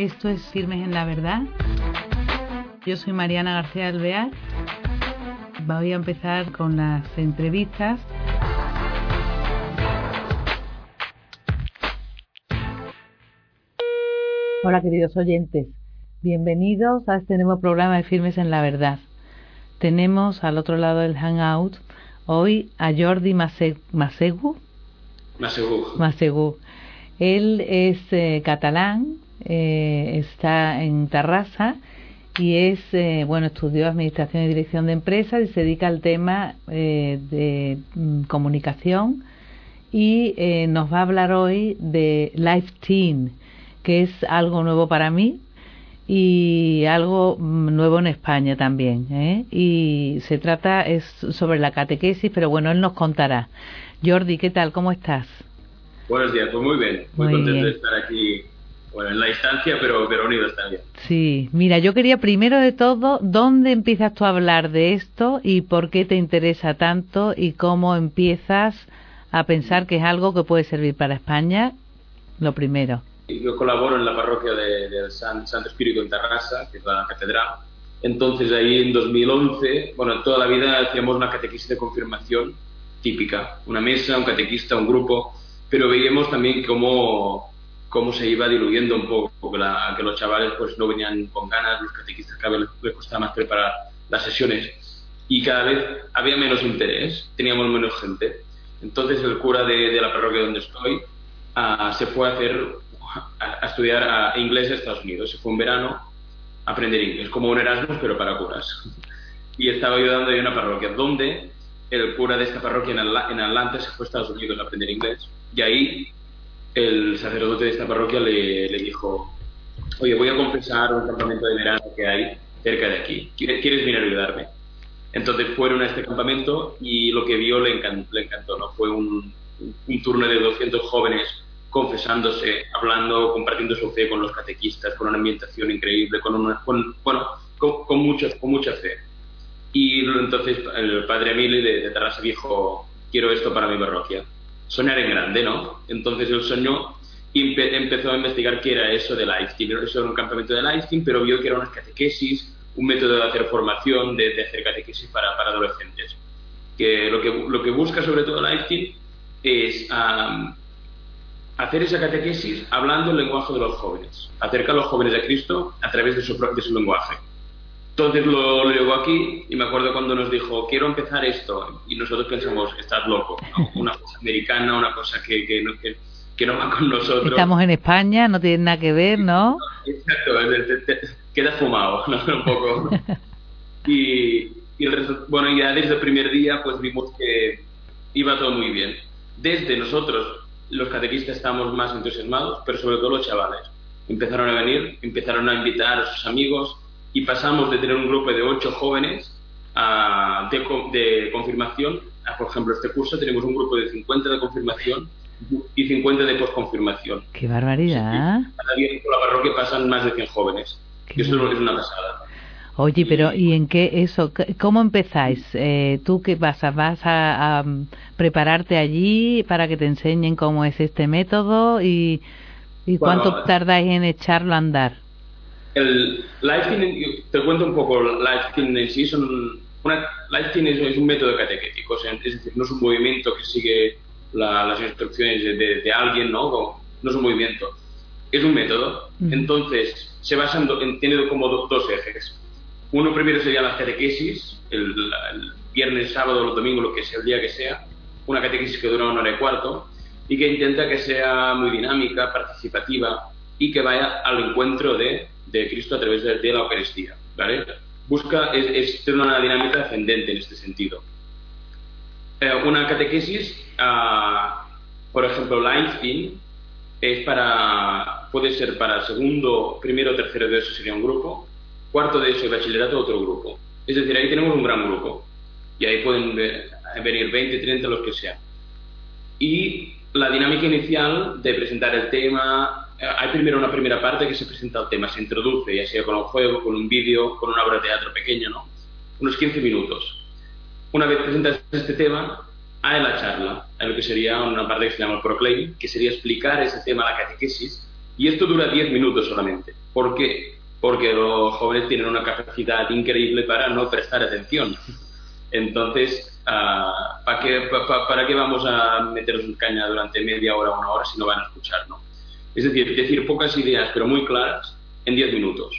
Esto es Firmes en la Verdad. Yo soy Mariana García Alvear. Voy a empezar con las entrevistas. Hola queridos oyentes, bienvenidos a este nuevo programa de Firmes en la Verdad. Tenemos al otro lado del Hangout hoy a Jordi Masegu. Masegu. Él es eh, catalán, eh, está en Tarrasa y es, eh, bueno, estudió Administración y Dirección de Empresas y se dedica al tema de mm, comunicación y nos va a hablar hoy de Life Team, que es algo nuevo para mí y algo mm, nuevo en España también. Y se trata es sobre la catequesis, pero bueno, él nos contará. Jordi, ¿qué tal? ¿Cómo estás? Buenos días, pues muy bien, muy, contento de estar aquí, bueno, en la distancia, pero, pero unidos también. Sí, mira, yo quería primero de todo, ¿dónde empiezas tú a hablar de esto y por qué te interesa tanto y cómo empiezas a pensar que es algo que puede servir para España? Lo primero. Yo colaboro en la parroquia del de San, Santo Espíritu en Tarrasa, que es la catedral. Entonces ahí en 2011, bueno, toda la vida hacíamos una catequesis de confirmación típica, una mesa, un catequista, un grupo pero veíamos también cómo, cómo se iba diluyendo un poco, que, la, que, los chavales pues no venían con ganas, los catequistas cada vez les costaba más preparar las sesiones y cada vez había menos interés, teníamos menos gente. Entonces el cura de, la parroquia donde estoy ah, se fue a hacer a, estudiar a inglés a Estados Unidos, se fue un verano a aprender inglés, como un Erasmus pero para curas. Y estaba ayudando en una parroquia donde el cura de esta parroquia en, Atlanta se fue a Estados Unidos a aprender inglés y ahí el sacerdote de esta parroquia le, dijo, oye, voy a confesar un campamento de verano que hay cerca de aquí. ¿Quieres venir a ayudarme? Entonces fueron a este campamento y lo que vio le encantó. ¿no? Fue un, turno de 200 jóvenes confesándose, hablando, compartiendo su fe con los catequistas, con una ambientación increíble, con una, con, con, mucha fe. Y entonces el padre Emile de, de Tarrasa dijo, quiero esto para mi parroquia soñar en grande, ¿no? Entonces él soñó y empezó a investigar qué era eso de Lifestyle. Eso era un campamento de Lifestyle, pero vio que era una catequesis, un método de hacer formación, de, hacer catequesis para, para, adolescentes. Que lo, que lo que busca sobre todo Lifestyle es hacer esa catequesis hablando el lenguaje de los jóvenes, acercar a los jóvenes a Cristo a través de su, de su lenguaje. Entonces lo, lo, llegó aquí y me acuerdo cuando nos dijo, quiero empezar esto. Y nosotros pensamos, estás loco, una cosa americana, una cosa que, que, no, que, no va con nosotros. Estamos en España, no tiene nada que ver, ¿no? Exacto, queda fumado, ¿no? Un poco. Y, y bueno, ya desde el primer día pues vimos que iba todo muy bien. Desde nosotros, los catequistas, estábamos más entusiasmados, pero sobre todo los chavales. Empezaron a venir, empezaron a invitar a sus amigos, y pasamos de tener un grupo de ocho jóvenes de, confirmación a, por ejemplo, este curso tenemos un grupo de 50 de confirmación y 50 de posconfirmación. ¡Qué barbaridad! cada día por la parroquia pasan más de 100 jóvenes. Y eso es una pasada. Oye, pero ¿y en qué eso? ¿Cómo empezáis? Eh, ¿Tú qué vas a, vas a, prepararte allí para que te enseñen cómo es este método y, y cuánto tardáis en echarlo a andar? El Lifetime, te cuento un poco, Lifetime en sí son una, es, un método catequético, es decir, no es un movimiento que sigue las instrucciones de, alguien, ¿no? No es un movimiento, es un método. Entonces, se basa en, tiene como dos ejes. Uno primero sería la catequesis, el, viernes, sábado o domingo, lo que sea, el día que sea, una catequesis que dura una hora y cuarto y que intenta que sea muy dinámica, participativa y que vaya al encuentro de de Cristo a través de, la Eucaristía. ¿vale? Busca, es, tener una dinámica ascendente en este sentido. Eh, una catequesis, ah, por ejemplo, Einstein, es para, puede ser para segundo, primero, tercero de eso sería un grupo, cuarto de eso y bachillerato otro grupo. Es decir, ahí tenemos un gran grupo y ahí pueden venir 20, 30, los que sean. Y la dinámica inicial de presentar el tema, hay primero una primera parte que se presenta el tema, se introduce, ya sea con un juego, con un vídeo, con una obra de teatro pequeño, ¿no? Unos 15 minutos. Una vez presentas este tema, hay la charla, hay lo que sería una parte que se llama el proclaim, que sería explicar ese tema a la catequesis Y esto dura 10 minutos solamente. ¿Por qué? Porque los jóvenes tienen una capacidad increíble para no prestar atención. Entonces, ah, ¿para, qué, para, qué vamos a meternos en caña durante media hora o una hora si no van a escuchar? ¿no? Es decir, decir pocas ideas pero muy claras en 10 minutos.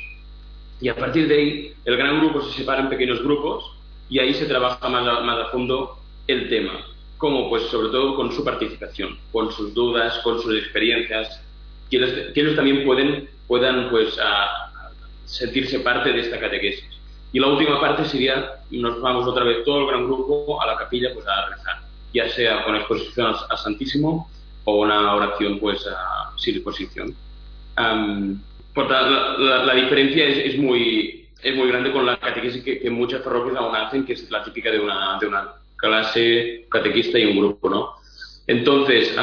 Y a partir de ahí, el gran grupo se separa en pequeños grupos y ahí se trabaja más a, más a fondo el tema. ¿Cómo? Pues sobre todo con su participación, con sus dudas, con sus experiencias, que ellos, también pueden, puedan pues, sentirse parte de esta catequesis. Y la última parte sería, nos vamos otra vez todo el gran grupo a la capilla pues, a rezar, ya sea con exposición al, Santísimo o una oración pues a, sin exposición. la, diferencia es, es, muy, es muy grande con la catequesis que, muchas parroquias aún hacen, que es la típica de una, de una clase catequista y un grupo, ¿no? Entonces,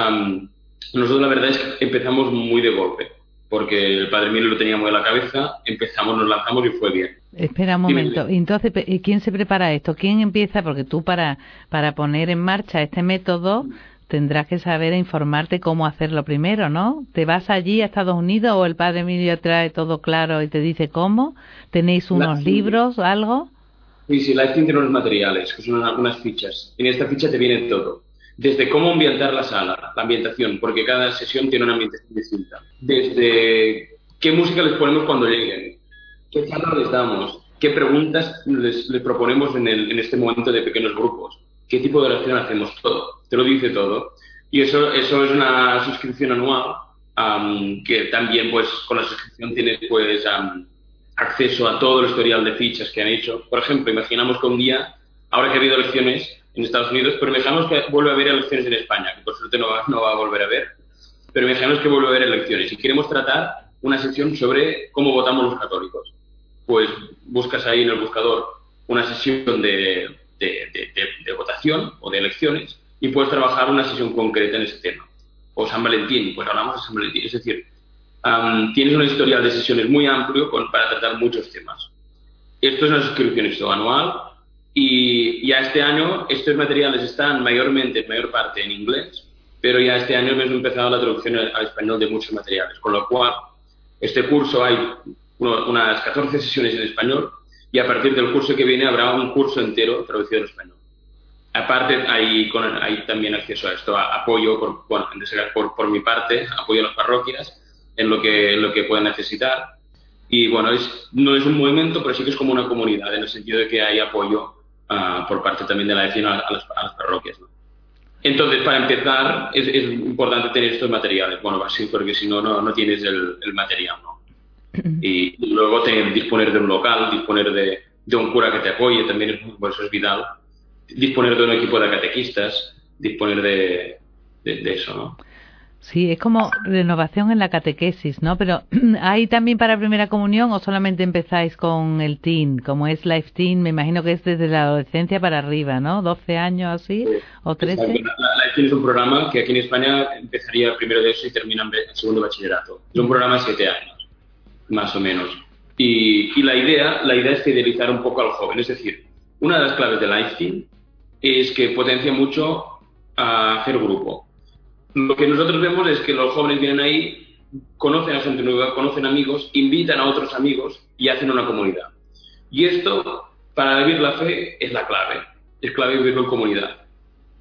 nosotros la verdad es que empezamos muy de golpe porque el Padre Milo lo tenía muy en la cabeza, empezamos, nos lanzamos y fue bien. Espera un momento, entonces, ¿quién se prepara esto? ¿Quién empieza? Porque tú para, para poner en marcha este método tendrás que saber e informarte cómo hacerlo primero, ¿no? ¿Te vas allí a Estados Unidos o el Padre Emilio trae todo claro y te dice cómo? ¿Tenéis unos libros o algo? Sí, sí, Lighting tiene unos materiales, que son unas fichas. En esta ficha te viene todo desde cómo ambientar la sala, la ambientación, porque cada sesión tiene una ambientación distinta. Desde qué música les ponemos cuando lleguen, qué charla les damos, qué preguntas les, proponemos en, este momento de pequeños grupos, qué tipo de oración hacemos, todo. Te lo dice todo. Y eso, eso es una suscripción anual que también pues con la suscripción tienes pues acceso a todo el historial de fichas que han hecho. Por ejemplo, imaginamos que un día, ahora que ha habido elecciones, en Estados Unidos, pero dejamos que vuelva a haber elecciones en España, que por suerte no va, no va a volver a haber, pero dejamos que vuelva a haber elecciones. Y queremos tratar una sesión sobre cómo votamos los católicos. Pues buscas ahí en el buscador una sesión de, de, votación o de elecciones y puedes trabajar una sesión concreta en ese tema. O San Valentín, pues hablamos de San Valentín. Es decir, tienes una historial de sesiones muy amplio para tratar muchos temas. Esto es una suscripción anual y ya este año estos materiales están mayormente, en mayor parte, en inglés, pero ya este año hemos empezado la traducción al español de muchos materiales, con lo cual este curso hay unas 14 sesiones en español y a partir del curso que viene habrá un curso entero traducido en español. Aparte, hay, hay también acceso a esto, a apoyo, por, bueno, por, por mi parte, apoyo a las parroquias en lo que, en lo que puedan necesitar. Y bueno, es, no es un movimiento, pero sí que es como una comunidad, en el sentido de que hay apoyo por parte también de la vecina a las, parroquias. Entonces, para empezar, es, importante tener estos materiales. Bueno, así porque si no, no tienes el, material. ¿no? Y, luego tener, disponer de un local, disponer de, de un cura que te apoye, también es, pues, eso es vital. Disponer de un equipo de catequistas, disponer de, de eso, ¿no? Sí, es como renovación en la catequesis, ¿no? Pero ¿hay también para primera comunión o solamente empezáis con el teen, como es Life Teen? Me imagino que es desde la adolescencia para arriba, ¿no? ¿12 años así o 13? Life Teen es un programa que aquí en España empezaría primero de eso y termina en segundo bachillerato. Es un programa de 7 años, más o menos. Y, la, idea, la idea es fidelizar un poco al joven. Es decir, una de las claves de Life Teen es que potencia mucho a hacer grupo lo que nosotros vemos es que los jóvenes vienen ahí, conocen a gente nueva, conocen amigos, invitan a otros amigos y hacen una comunidad. Y esto, para vivir la fe, es la clave. Es clave vivirlo en comunidad.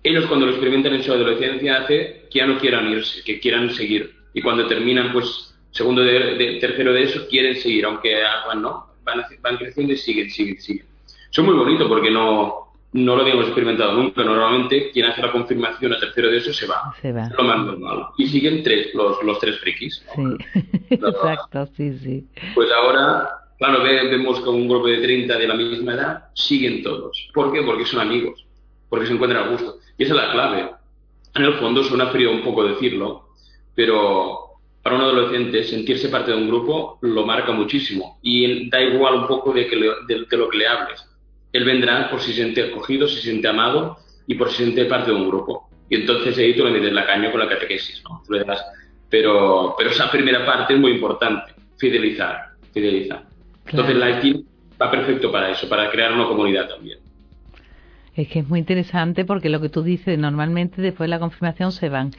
Ellos cuando lo experimentan en su adolescencia hace que ya no quieran irse, que quieran seguir. Y cuando terminan, pues, segundo de, tercero de eso, quieren seguir, aunque van, ¿no? Van, van creciendo y siguen, siguen, siguen. Es muy bonito porque no, no lo habíamos experimentado nunca. Normalmente quien hace la confirmación a tercero de eso se va. Se va. lo más normal. Y siguen tres, los, los tres frikis. Sí, exacto, sí, sí. Pues ahora, claro, vemos que un grupo de 30 de la misma edad siguen todos. ¿Por qué? Porque son amigos, porque se encuentran a gusto. Y esa es la clave. En el fondo suena frío un poco decirlo, pero para un adolescente sentirse parte de un grupo lo marca muchísimo. Y da igual un poco de, que de lo que le hables él vendrá por si se siente acogido, si se siente amado y por si se siente parte de un grupo. Y entonces ahí tú le metes la caña con la catequesis, ¿no? pero, pero esa primera parte es muy importante, fidelizar, fidelizar. Entonces la va perfecto para eso, para crear una comunidad también. Es que es muy interesante porque lo que tú dices, normalmente después de la confirmación se van.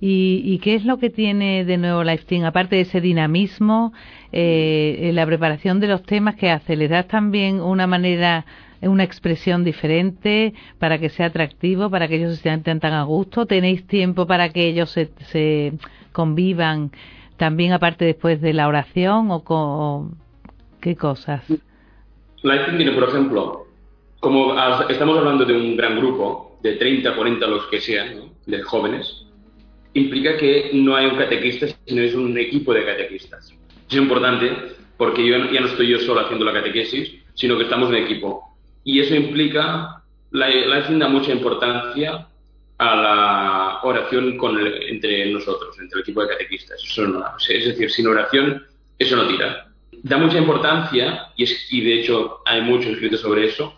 ¿Y, qué es lo que tiene de nuevo Team? Aparte de ese dinamismo, eh, la preparación de los temas que hace, ¿les das también una manera, una expresión diferente para que sea atractivo, para que ellos se sientan tan a gusto? ¿Tenéis tiempo para que ellos se, convivan también aparte después de la oración o, qué cosas? Por ejemplo, como estamos hablando de un gran grupo, de 30, 40, los que sean, de jóvenes, implica que no hay un catequista, sino es un equipo de catequistas. Es importante porque yo ya no estoy yo solo haciendo la catequesis, sino que estamos en equipo. Y eso implica, la, la mucha importancia a la oración con entre nosotros, entre el equipo de catequistas. Eso no, es decir, sin oración eso no tira. Da mucha importancia, y, es, y de hecho hay mucho escrito sobre eso,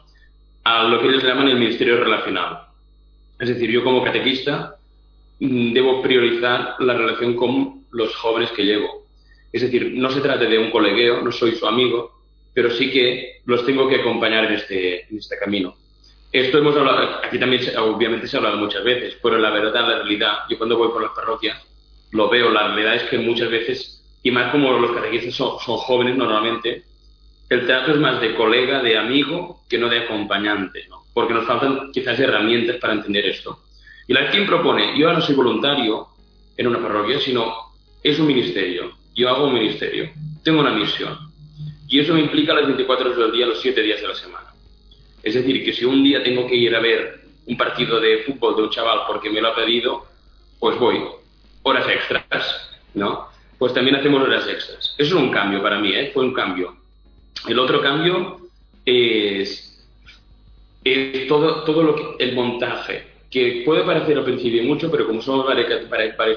a lo que ellos llaman el ministerio relacional. Es decir, yo como catequista Mm, debo priorizar la relación con los jóvenes que llevo. Es decir, no se trata de un colegueo, no soy su amigo, pero sí que los tengo que acompañar en este, en este camino. Esto hemos hablado, aquí también obviamente se ha hablado muchas veces, pero la verdad, la realidad, yo cuando voy por las parroquias lo veo, la realidad es que muchas veces, y más como los catequistas son, jóvenes normalmente, el trato es más de colega, de amigo, que no de acompañante, porque nos faltan quizás herramientas para entender esto. Y la quien propone, yo no soy voluntario en una parroquia, sino es un ministerio. Yo hago un ministerio, tengo una misión. Y eso me implica las 24 horas del día, los 7 días de la semana. Es decir, que si un día tengo que ir a ver un partido de fútbol de un chaval porque me lo ha pedido, pues voy. Horas extras, ¿no? Pues también hacemos horas extras. Eso es un cambio para mí, ¿eh? Fue un cambio. El otro cambio es, es todo, todo lo que, el montaje, que puede parecer al principio mucho, pero como somos varios,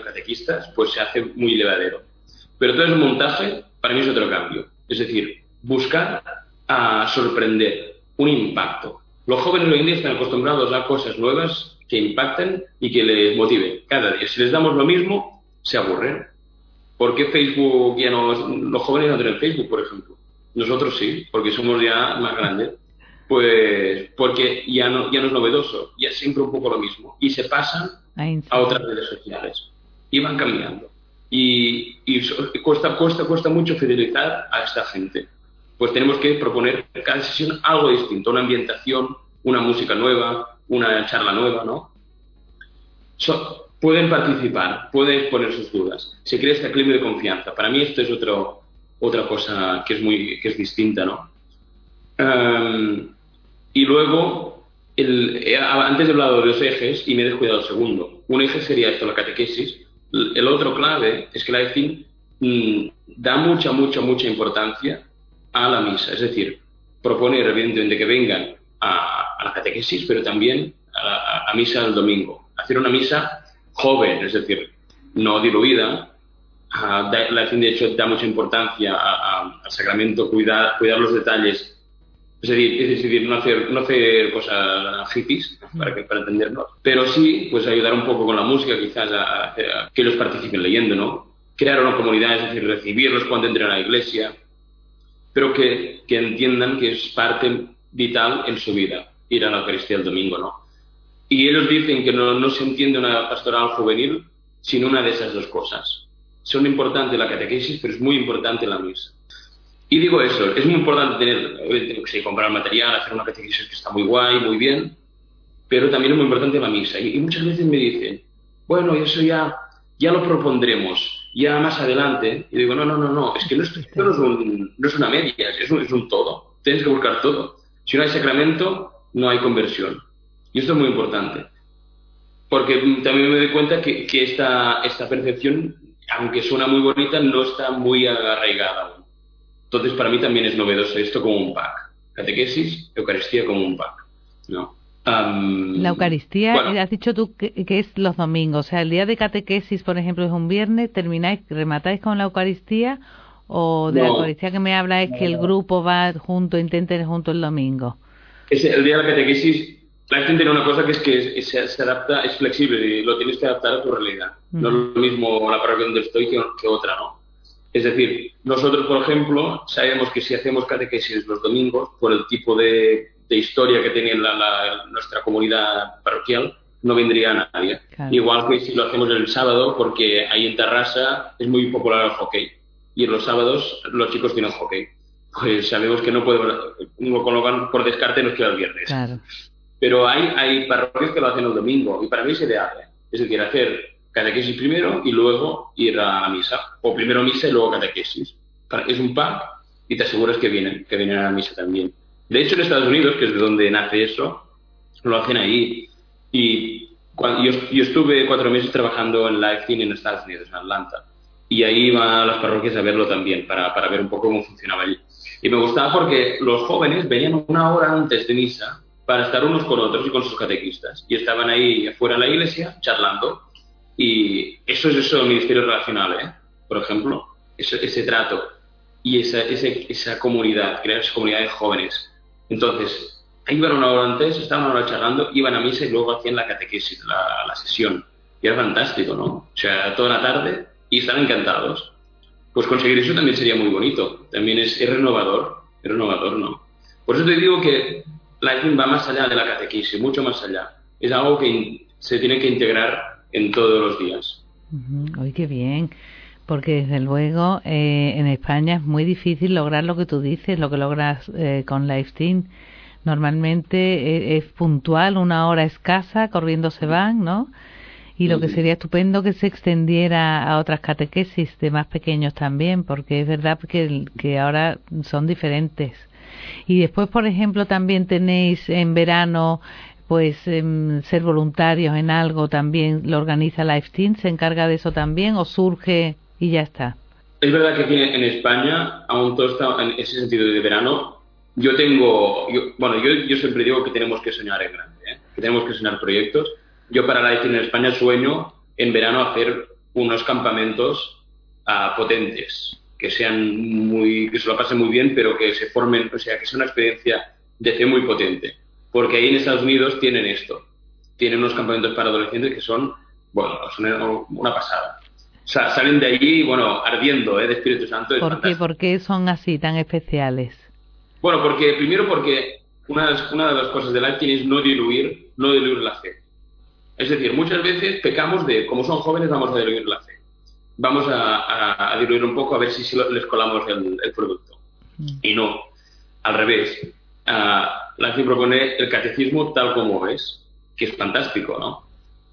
catequistas, pues se hace muy levadero. Pero todo ese montaje, para mí es otro cambio. Es decir, buscar a sorprender, un impacto. Los jóvenes hoy en día están acostumbrados a cosas nuevas que impacten y que les motiven cada día. Si les damos lo mismo, se aburren. ¿Por qué Facebook ya no... Los jóvenes no tienen Facebook, por ejemplo. Nosotros sí, porque somos ya más grandes pues porque ya no, ya no es novedoso, ya es siempre un poco lo mismo. Y se pasan a otras redes sociales y van cambiando. Y, cuesta, cuesta, cuesta mucho fidelizar a esta gente. Pues tenemos que proponer cada sesión algo distinto, una ambientación, una música nueva, una charla nueva, ¿no? pueden participar, pueden poner sus dudas. Se crea este clima de confianza. Para mí esto es otro, otra cosa que es, muy, que es distinta, ¿no? Em, y luego, el, antes he hablado de dos ejes y me he descuidado el segundo. Un eje sería esto, la catequesis. El otro clave es que la EFIN mm, da mucha, mucha, mucha importancia a la misa. Es decir, proponer, evidentemente, que vengan a, la catequesis, pero también a la misa del domingo. Hacer una misa joven, es decir, no diluida. la EFIN, de hecho, da mucha importancia al sacramento, cuidar, cuidar los detalles es decir, es decir no, hacer, no hacer cosas hippies, para, que, para entendernos, pero sí pues ayudar un poco con la música, quizás a, que ellos participen leyendo, ¿no? Crear una comunidad, es decir, recibirlos cuando entren a la iglesia, pero que, que entiendan que es parte vital en su vida, ir a la Eucaristía el domingo, ¿no? Y ellos dicen que no, no se entiende una pastoral juvenil sin una de esas dos cosas. Son importantes la catequesis, pero es muy importante la misa. Y digo eso, es muy importante tener, que comprar material, hacer una catequesis que está muy guay, muy bien, pero también es muy importante la misa. Y, muchas veces me dicen, bueno, eso ya, ya lo propondremos, ya más adelante. Y digo, no, no, no, no, es que no, es, no, es, no es, una media, es un, es un todo. Tienes que buscar todo. Si no hay sacramento, no hay conversión. Y esto es muy importante. Porque también me doy cuenta que, que esta, esta percepción, aunque suena muy bonita, no está muy arraigada entonces, para mí también es novedoso esto como un pack. Catequesis, Eucaristía como un pack. ¿no? La Eucaristía, has dicho tú que, es los domingos. O sea, el día de catequesis, por ejemplo, es un viernes, termináis, rematáis con la Eucaristía o de la Eucaristía que me habla es que el grupo va junto, intenten junto el domingo. Es el día de la catequesis, la gente tiene una cosa que es que se, adapta, es flexible y lo tienes que adaptar a tu realidad. No es lo mismo la parroquia donde estoy que, que otra, ¿no? Es decir, nosotros, por ejemplo, sabemos que si hacemos catequesis los domingos, por el tipo de, historia que tiene nuestra comunidad parroquial, no vendría nadie. Igual que si lo hacemos el sábado, porque ahí en Terrassa es muy popular el hockey. Y en los sábados los chicos tienen hockey. Pues sabemos que no podemos, lo colocan por descarte nos queda el viernes. Pero hay, hay parroquias que lo hacen el domingo y para mí es ideal. Es decir, hacer catequesis primero y luego ir a la misa. O primero misa y luego catequesis. Es un pack y te aseguras que vienen, que vienen a la misa también. De hecho, en Estados Unidos, que es de donde nace eso, lo hacen ahí. Y cuando, yo, estuve cuatro meses trabajando en Life Team en Estados Unidos, en Atlanta. Y ahí iba a las parroquias a verlo también, para, para ver un poco cómo funcionaba allí. Y me gustaba porque los jóvenes venían una hora antes de misa para estar unos con otros y con sus catequistas. Y estaban ahí afuera de la iglesia charlando. Y eso es eso, el ministerio relacional, ¿eh? por ejemplo, ese, ese trato y esa, ese, esa comunidad, crear esa comunidad de jóvenes. Entonces, iban una hora antes, estaban una hora charlando, iban a misa y luego hacían la catequesis, la, la sesión. Y era fantástico, ¿no? O sea, toda la tarde y están encantados. Pues conseguir eso también sería muy bonito. También es, es renovador, renovador, ¿no? Por eso te digo que Lightning va más allá de la catequesis, mucho más allá. Es algo que se tiene que integrar en todos los días. Uy, qué bien porque desde luego eh, en España es muy difícil lograr lo que tú dices, lo que logras eh, con LiveTeam. Normalmente eh, es, puntual, una hora escasa, corriendo se van, ¿no? Y lo que sería estupendo que se extendiera a otras catequesis de más pequeños también, porque es verdad que, que ahora son diferentes. Y después, por ejemplo, también tenéis en verano pues em, ser voluntarios en algo también lo organiza LiveTeam, se encarga de eso también o surge y ya está. Es verdad que aquí en España, aún todo está en ese sentido de verano, yo tengo, bueno, yo, yo, siempre digo que tenemos que soñar en grande, ¿eh? que tenemos que soñar proyectos. Yo para la en España sueño en verano hacer unos campamentos uh, potentes, que sean muy, que se lo pasen muy bien, pero que se formen, o sea, que sea una experiencia de fe muy potente. Porque ahí en Estados Unidos tienen esto, tienen unos campamentos para adolescentes que son, bueno, son una pasada salen de allí, bueno, ardiendo ¿eh? de Espíritu Santo. ¿Por qué? ¿Por qué son así tan especiales? Bueno, porque primero porque una de las, una de las cosas del acting es no diluir, no diluir la fe. Es decir, muchas veces pecamos de, como son jóvenes, vamos a diluir la fe. Vamos a, diluir un poco a ver si, les colamos el, producto. Mm. Y no, al revés. Uh, la acting propone el catecismo tal como es, que es fantástico, ¿no?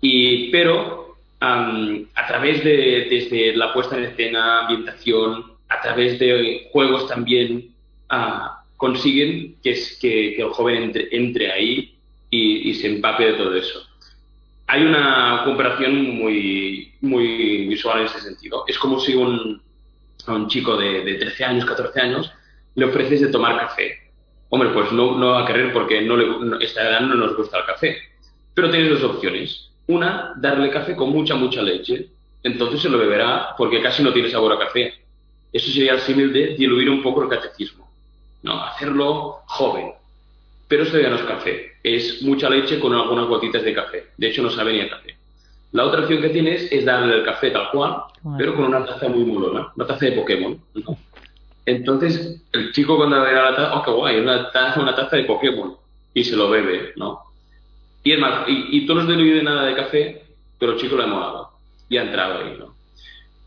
Y, pero a través de desde la puesta en escena, ambientación, a través de juegos también, ah, consiguen que, es, que, el joven entre, ahí y, se empape de todo eso. Hay una comparación muy, muy visual en ese sentido. Es como si un, a un chico de, de 13 años, 14 años, le ofreces de tomar café. Hombre, pues no, no va a querer porque no le, esta edad no nos gusta el café. Pero tienes dos opciones una, darle café con mucha, mucha leche. Entonces se lo beberá porque casi no tiene sabor a café. Eso sería el símil de diluir un poco el catecismo. No, hacerlo joven. Pero esto ya no es café. Es mucha leche con algunas gotitas de café. De hecho, no sabe ni a café. La otra opción que tienes es darle el café tal cual, pero con una taza muy molona, una taza de Pokémon. Entonces, el chico cuando ve la taza, oh, qué guay, una taza, una taza de Pokémon. Y se lo bebe, ¿no? Y es más, y, tú no has diluido nada de café, pero chico lo ha molado y ha entrado ahí, ¿no?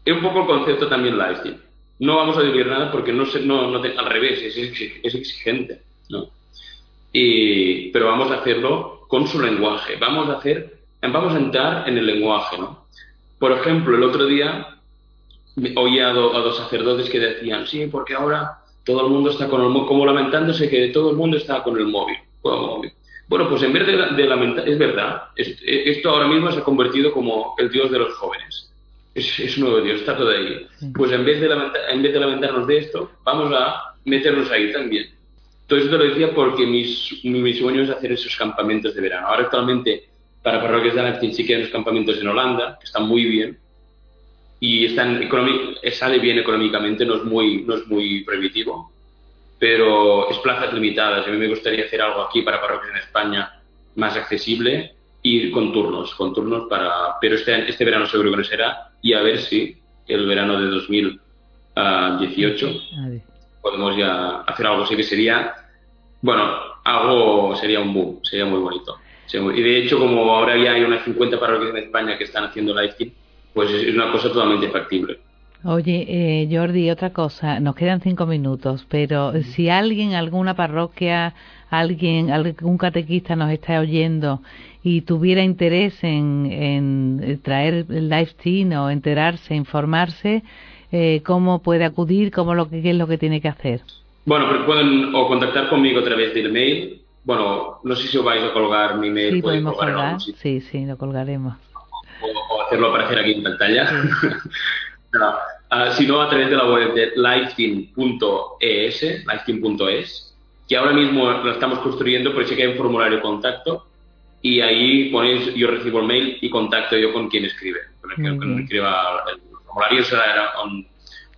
Es un poco el concepto también lifestyle. No vamos a diluir nada porque no, no, no al revés, es, es exigente, ¿no? Y, pero vamos a hacerlo con su lenguaje. Vamos a hacer, vamos a entrar en el lenguaje, ¿no? Por ejemplo, el otro día oía a, dos sacerdotes que decían, sí, porque ahora todo el mundo está con el como lamentándose que todo el mundo está con el móvil, con el móvil. Bueno, pues en vez de, lamentar, es verdad, esto ahora mismo se ha convertido como el Dios de los jóvenes. Es, un nuevo Dios, está todo ahí. Pues en vez, de en vez de lamentarnos de esto, vamos a meternos ahí también. Todo esto lo decía porque mis, mi sueño es hacer esos campamentos de verano. Ahora actualmente para parroquias de Alactín sí que hay unos campamentos en Holanda, que están muy bien, y están sale bien económicamente, no es muy, no es muy prohibitivo pero es plazas limitadas. A mí me gustaría hacer algo aquí para parroquias en España más accesible y con turnos, con turnos para... Pero este, este verano seguro que no será y a ver si el verano de 2018 podemos ya hacer algo así que sería, bueno, algo sería un boom, sería muy bonito. Y de hecho, como ahora ya hay unas 50 parroquias en España que están haciendo live pues es una cosa totalmente factible. Oye, eh, Jordi, otra cosa, nos quedan cinco minutos, pero si alguien, alguna parroquia, alguien, algún catequista nos está oyendo y tuviera interés en, en traer el live stream o enterarse, informarse, eh, ¿cómo puede acudir? ¿Cómo lo que, ¿Qué es lo que tiene que hacer? Bueno, pues pueden o contactar conmigo a través del mail. Bueno, no sé si os vais a colgar mi mail. Sí, podemos colgar. Sí, sí, lo colgaremos. O, hacerlo aparecer aquí en pantalla. no, uh, sino a través de la web de liveteam.es, liveteam.es, que ahora mismo lo estamos construyendo, por eso que hay un formulario de contacto y ahí ponéis, yo recibo el mail y contacto yo con quien escribe, con el que, escriba el formulario será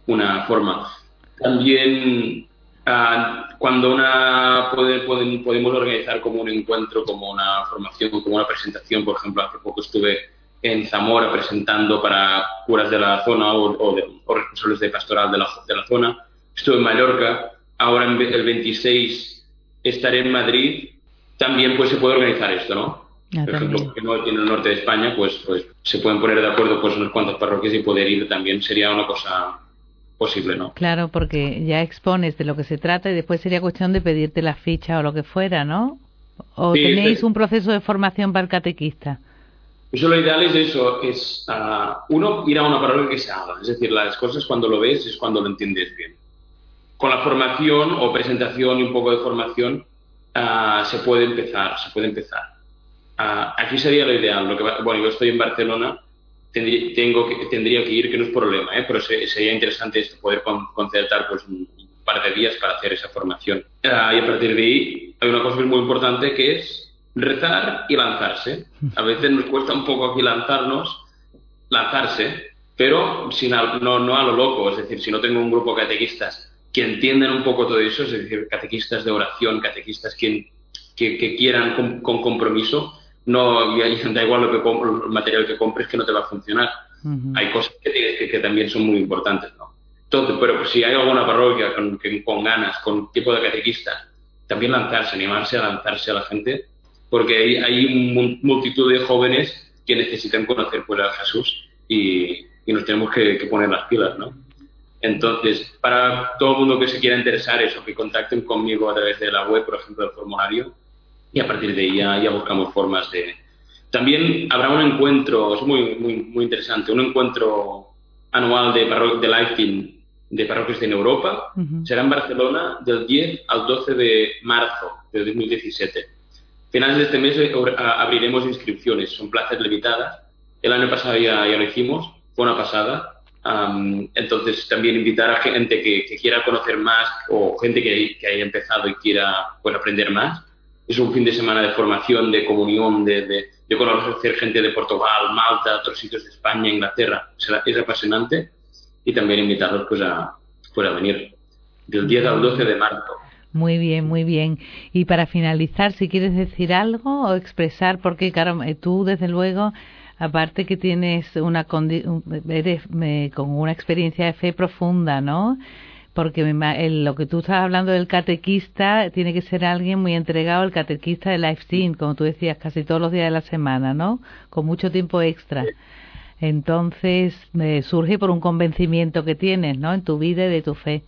una forma. También ah, cuando una podemos organizar como un encuentro, como una formación, como una presentación, por ejemplo, hace poco estuve en Zamora presentando para curas de la zona o, responsables de pastoral de la, de la zona. Estuve en Mallorca, ahora el 26 estaré en Madrid también pues se puede organizar esto, ¿no? Ah, Por ejemplo, que no tiene el norte de España, pues, pues se pueden poner de acuerdo pues unas cuantas parroquias y poder ir también sería una cosa posible, ¿no? Claro, porque ya expones de lo que se trata y después sería cuestión de pedirte la ficha o lo que fuera, ¿no? ¿O tenéis un proceso de formación para el catequista? Eso lo ideal es eso, es uh, uno ir a una parroquia que se haga, es decir, las cosas cuando lo ves es cuando lo entiendes bien. Con la formación o presentación y un poco de formación Ah, se puede empezar, se puede empezar. Ah, aquí sería lo ideal. Lo que, bueno, yo estoy en Barcelona, tendría, tengo que, tendría que ir, que no es problema, ¿eh? pero sería interesante esto, poder concertar pues, un, par de días para hacer esa formación. Y a partir de ahí hay una cosa muy importante que es rezar y lanzarse. A veces nos cuesta un poco aquí lanzarnos, lanzarse, pero sin, no, no a lo loco. Es decir, si no tengo un grupo de catequistas que entiendan un poco todo eso, es decir, catequistas de oración, catequistas que, que, quieran con, compromiso, no da igual lo que el material que compres que no te va a funcionar. Hay cosas que, que, también son muy importantes, ¿no? Entonces, pero si hay alguna parroquia con, con ganas, con tipo de catequista, también lanzarse, animarse a lanzarse a la gente, porque hay, hay multitud de jóvenes que necesitan conocer pues, a Jesús y, y nos tenemos que, que poner las pilas, ¿no? Entonces, para todo el mundo que se quiera interesar eso, que contacten conmigo a través de la web, por ejemplo, del formulario, y a partir de ahí ya, buscamos formas de... También habrá un encuentro, es muy, muy, muy interesante, un encuentro anual de, de Life de parroquias en Europa. Será en Barcelona del 10 al 12 de marzo de 2017. Finales de este mes eh, abriremos inscripciones, son plazas limitadas. El año pasado ya, ya lo hicimos, fue una pasada entonces, también invitar a gente que, quiera conocer más o gente que, que, haya empezado y quiera pues, aprender más. Es un fin de semana de formación, de comunión, de, de, conocer gente de Portugal, Malta, otros sitios de España, Inglaterra. Es, apasionante. Y también invitarlos pues, a, pues, a venir del 10 al 12 de marzo. Muy bien, muy bien. Y para finalizar, si quieres decir algo o expresar, porque claro, tú desde luego aparte que tienes una eres con una experiencia de fe profunda, ¿no? Porque lo que tú estás hablando del catequista tiene que ser alguien muy entregado al catequista de Life como tú decías, casi todos los días de la semana, ¿no? Con mucho tiempo extra. Entonces, me surge por un convencimiento que tienes, ¿no? En tu vida y de tu fe.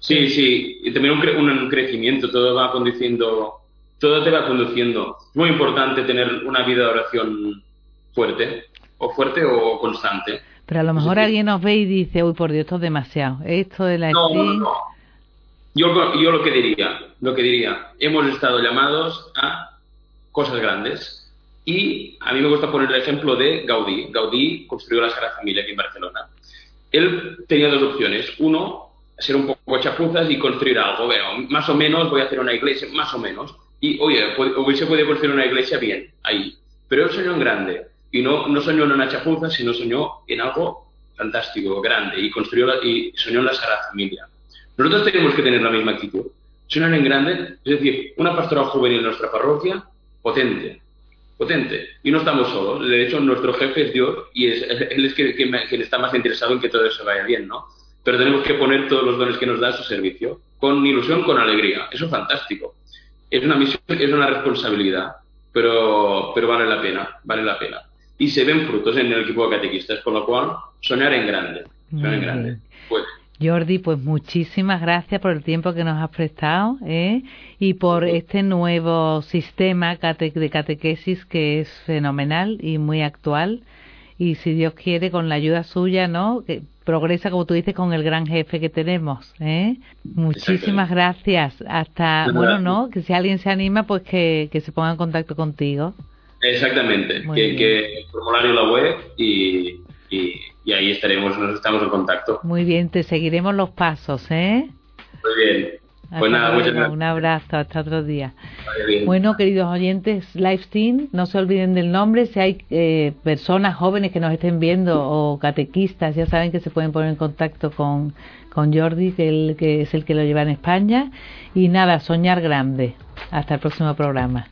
Sí, sí, y también un, un crecimiento, todo va conduciendo, todo te va conduciendo. Es muy importante tener una vida de oración fuerte, o fuerte o constante. Pero a lo mejor alguien nos ve y dice, uy, por Dios, esto es demasiado. Esto de la no, no, Yo, yo lo que diría, lo que diría, hemos estado llamados a cosas grandes. Y a mí me gusta poner el ejemplo de Gaudí. Gaudí construyó la Sagrada Familia aquí en Barcelona. Él tenía dos opciones. Uno, ser un poco chapuzas y construir algo. Bueno, más o menos voy a hacer una iglesia, más o menos. Y, oye, se puede construir una iglesia bien, ahí. Pero él soñó en grande. Y no, no soñó en una chapuza, sino soñó en algo fantástico, grande, y construyó la, y soñó en la Sagrada Familia. Nosotros tenemos que tener la misma actitud. Soñar en grande, es decir, una pastoral juvenil en nuestra parroquia, potente, potente. Y no estamos solos. De hecho, nuestro jefe es Dios y es, él es quien, quien, está más interesado en que todo eso vaya bien, ¿no? Pero tenemos que poner todos los dones que nos da a su servicio, con ilusión, con alegría. Eso es fantástico. es una misión, es una responsabilidad, pero, pero vale la pena, vale la pena. Y se ven frutos en el equipo de catequistas, con lo cual soñar en grande, soñar en grande. Jordi, pues muchísimas gracias por el tiempo que nos has prestado ¿eh? y por este nuevo sistema de catequesis que es fenomenal y muy actual. Y si Dios quiere, con la ayuda suya, ¿no? Que progresa, como tú dices, con el gran jefe que tenemos. ¿eh? Muchísimas gracias. Hasta, bueno, ¿no? Que si alguien se anima, pues que, que se ponga en contacto contigo. Exactamente. Que, que, formulario la web y y ahí estaremos, nos estamos en contacto. Muy bien, te seguiremos los pasos, ¿eh? Muy bien. Pues nada, muchas gracias. Un abrazo, hasta otro día. Bueno, queridos oyentes, Team, no se olviden del nombre. Si hay eh, personas jóvenes que nos estén viendo o catequistas, ya saben que se pueden poner en contacto con, con Jordi, que, el, que es el que lo lleva en España. Y nada, soñar grande. Hasta el próximo programa.